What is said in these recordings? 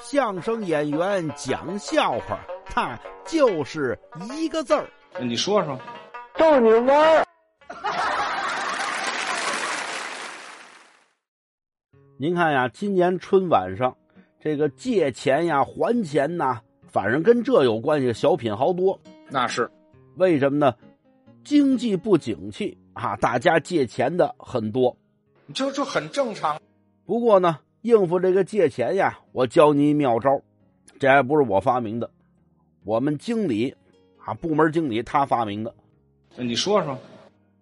相声演员讲笑话，他就是一个字儿。你说说，逗你玩儿。您看呀，今年春晚上，这个借钱呀、还钱呐，反正跟这有关系，小品好多。那是为什么呢？经济不景气啊，大家借钱的很多。这这很正常。不过呢，应付这个借钱呀，我教你一妙招，这还不是我发明的，我们经理啊，部门经理他发明的。你说说，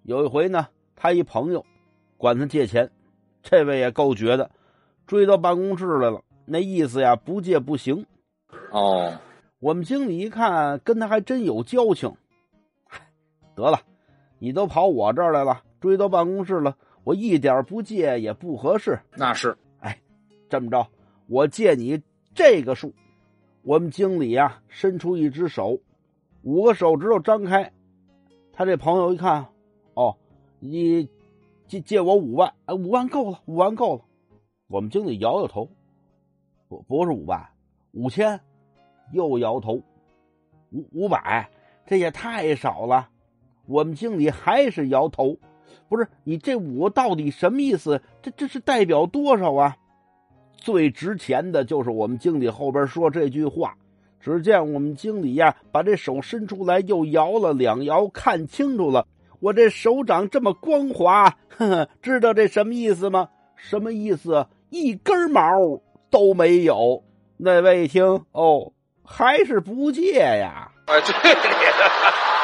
有一回呢，他一朋友管他借钱，这位也够绝的，追到办公室来了，那意思呀，不借不行。哦，我们经理一看，跟他还真有交情，得了，你都跑我这儿来了，追到办公室了，我一点不借也不合适。那是，这么着，我借你这个数。我们经理呀、伸出一只手，五个手指头张开。他这朋友一看，哦，你借借我五万，哎，五万够了，五万够了。我们经理摇摇头，不不是五万，五千，又摇头，五五百，这也太少了。我们经理还是摇头，不是你这五到底什么意思？这这是代表多少啊？最值钱的就是我们经理后边说这句话。只见我们经理呀，把这手伸出来，又摇了两摇，看清楚了，我这手掌这么光滑，呵呵，知道这什么意思吗？什么意思？一根毛都没有。那位一听，哦，还是不借呀？哎，对你的。